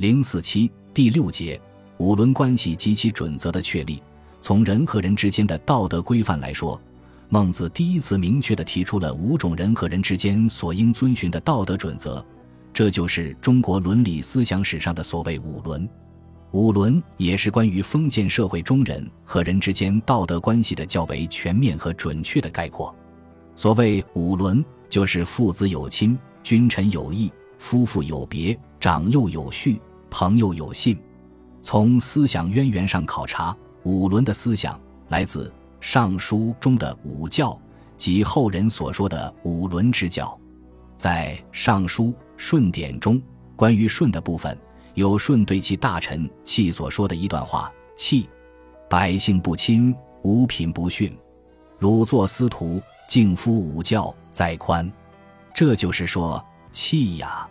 零四七第六节五伦关系及其准则的确立。从人和人之间的道德规范来说，孟子第一次明确地提出了五种人和人之间所应遵循的道德准则，这就是中国伦理思想史上的所谓五伦。五伦也是关于封建社会中人和人之间道德关系的较为全面和准确的概括。所谓五伦，就是父子有亲，君臣有义，夫妇有别，长幼有序。朋友有信，从思想渊源上考察，五伦的思想来自《尚书》中的五教及后人所说的五伦之教。在《尚书·舜典》中，关于舜的部分，有舜对其大臣契所说的一段话：“契，百姓不亲，五品不逊，汝作司徒，敬夫五教，在宽。”这就是说，契呀。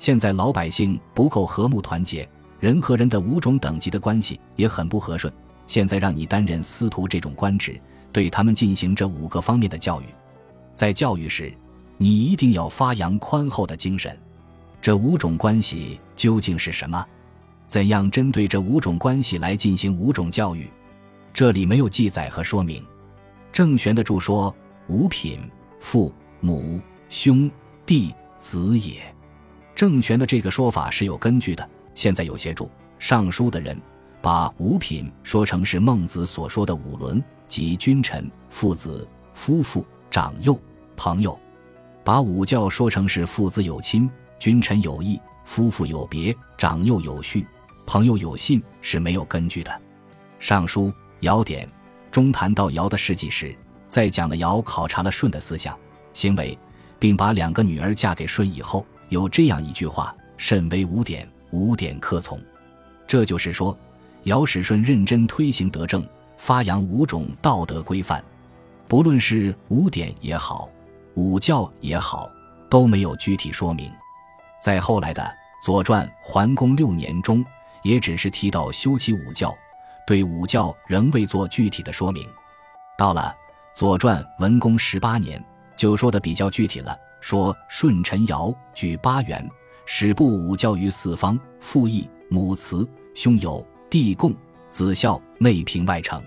现在老百姓不够和睦团结，人和人的五种等级的关系也很不和顺。现在让你担任司徒这种官职，对他们进行这五个方面的教育。在教育时，你一定要发扬宽厚的精神。这五种关系究竟是什么？怎样针对这五种关系来进行五种教育？这里没有记载和说明。郑玄的注说：“五品，父母兄弟子也。”郑玄的这个说法是有根据的。现在有些注《尚书》的人，把五品说成是孟子所说的五伦，即君臣、父子、夫妇、长幼、朋友；把五教说成是父子有亲、君臣有义、夫妇有别、长幼有序、朋友有信，是没有根据的。《尚书·尧典》中谈到尧的事迹时，在讲了尧考察了舜的思想行为，并把两个女儿嫁给舜以后。有这样一句话：“甚为五典，五典可从。”这就是说，尧始舜认真推行德政，发扬五种道德规范。不论是五典也好，五教也好，都没有具体说明。在后来的《左传》桓公六年中，也只是提到修齐五教，对五教仍未做具体的说明。到了《左传》文公十八年，就说的比较具体了。说舜臣尧举八元，始布五教于四方：父义、母慈、兄友、弟恭、子孝，内平外成。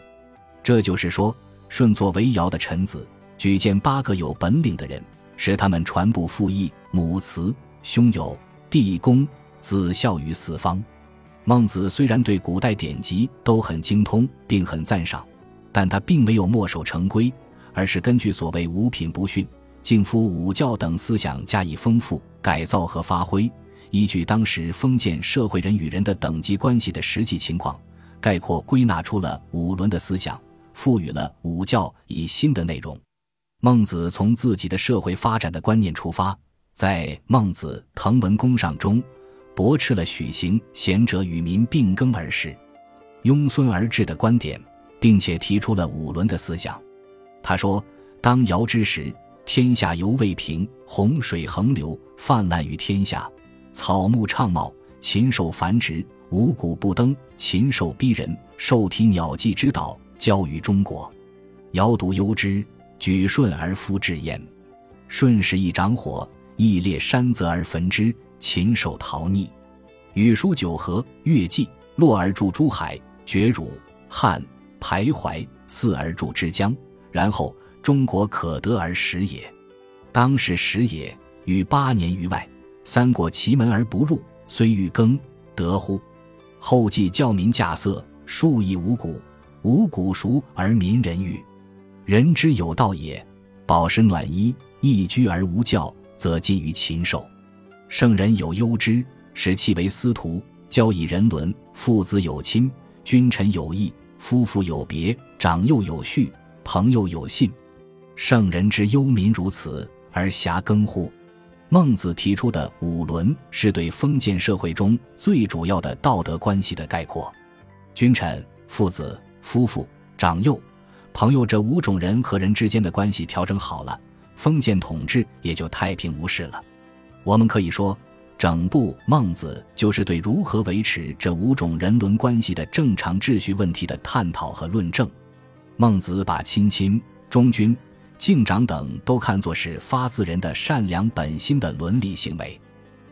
这就是说，舜作为尧的臣子，举荐八个有本领的人，使他们传布父义、母慈、兄友、弟恭、子孝于四方。孟子虽然对古代典籍都很精通，并很赞赏，但他并没有墨守成规，而是根据所谓五品不逊。敬夫五教等思想加以丰富改造和发挥，依据当时封建社会人与人的等级关系的实际情况，概括归纳出了五伦的思想，赋予了五教以新的内容。孟子从自己的社会发展的观念出发，在《孟子滕文公上》中驳斥了许行“贤者与民并耕而食，庸孙而治”的观点，并且提出了五伦的思想。他说：“当尧之时。”天下犹未平，洪水横流，泛滥于天下，草木畅茂，禽兽繁殖，五谷不登，禽兽逼人，兽体鸟迹之岛交于中国。尧独忧之，举舜而夫之焉。舜时一掌火，亦烈山泽而焚之，禽兽逃匿。禹书九河，越稷，洛而注诸海，绝汝、汉、徘徊，四而注之江，然后。中国可得而食也，当是食也。与八年于外，三过其门而不入，虽欲耕，得乎？后继教民稼穑，数以五谷，五谷熟而民人欲。人之有道也，饱食暖衣，逸居而无教，则近于禽兽。圣人有忧之，使其为司徒，教以人伦，父子有亲，君臣有义，夫妇有别，长幼有序，朋友有信。圣人之忧民如此，而遐耕乎？孟子提出的五伦，是对封建社会中最主要的道德关系的概括。君臣、父子、夫妇、长幼、朋友这五种人和人之间的关系调整好了，封建统治也就太平无事了。我们可以说，整部《孟子》就是对如何维持这五种人伦关系的正常秩序问题的探讨和论证。孟子把亲亲、忠君。敬长等都看作是发自人的善良本心的伦理行为，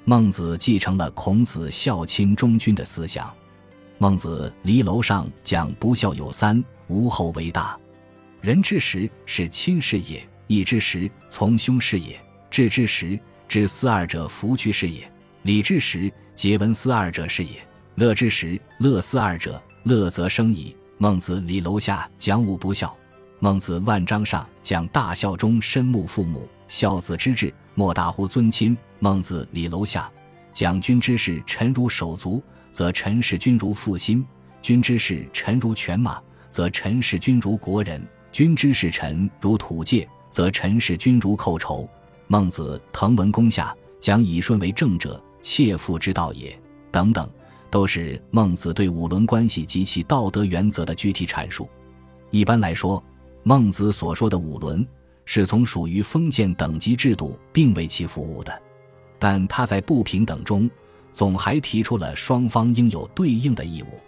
孟子继承了孔子孝亲忠君的思想。孟子离楼上讲不孝有三：无后为大。人之时，是亲事也；义之时，从兄事也；智之时，知思二者，弗居是也；礼之时，节闻思二者是也；乐之时，乐思二者，乐则生矣。孟子离楼下讲五不孝。孟子万章上讲大孝中身慕父母，孝子之志，莫大乎尊亲。孟子离楼下讲君之事，臣如手足。则臣视君如父心，君之事臣如犬马，则臣视君如国人；君之事臣如土芥，则臣视君如寇仇。孟子滕文公下讲以顺为正者，切腹之道也。等等，都是孟子对五伦关系及其道德原则的具体阐述。一般来说，孟子所说的五伦，是从属于封建等级制度并为其服务的，但他在不平等中。总还提出了双方应有对应的义务，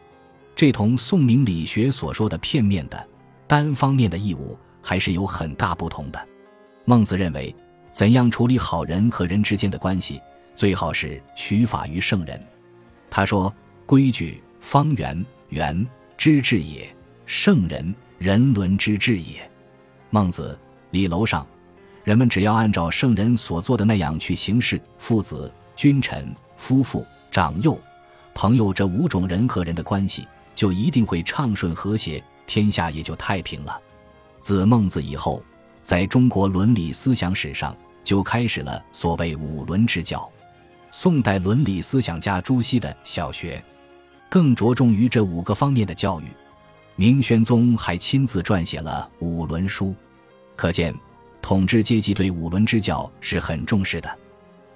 这同宋明理学所说的片面的、单方面的义务还是有很大不同的。孟子认为，怎样处理好人和人之间的关系，最好是取法于圣人。他说：“规矩，方圆，圆之治也；圣人，人伦之治也。”孟子礼楼上，人们只要按照圣人所做的那样去行事，父子、君臣。夫妇、长幼、朋友这五种人和人的关系，就一定会畅顺和谐，天下也就太平了。自孟子以后，在中国伦理思想史上就开始了所谓五伦之教。宋代伦理思想家朱熹的《小学》，更着重于这五个方面的教育。明宣宗还亲自撰写了《五伦书》，可见统治阶级对五伦之教是很重视的。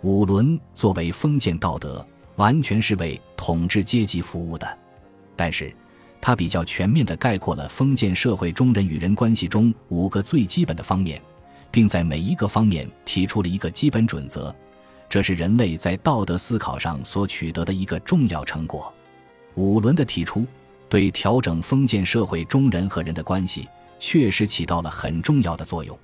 五伦作为封建道德，完全是为统治阶级服务的，但是，它比较全面地概括了封建社会中人与人关系中五个最基本的方面，并在每一个方面提出了一个基本准则，这是人类在道德思考上所取得的一个重要成果。五伦的提出，对调整封建社会中人和人的关系，确实起到了很重要的作用。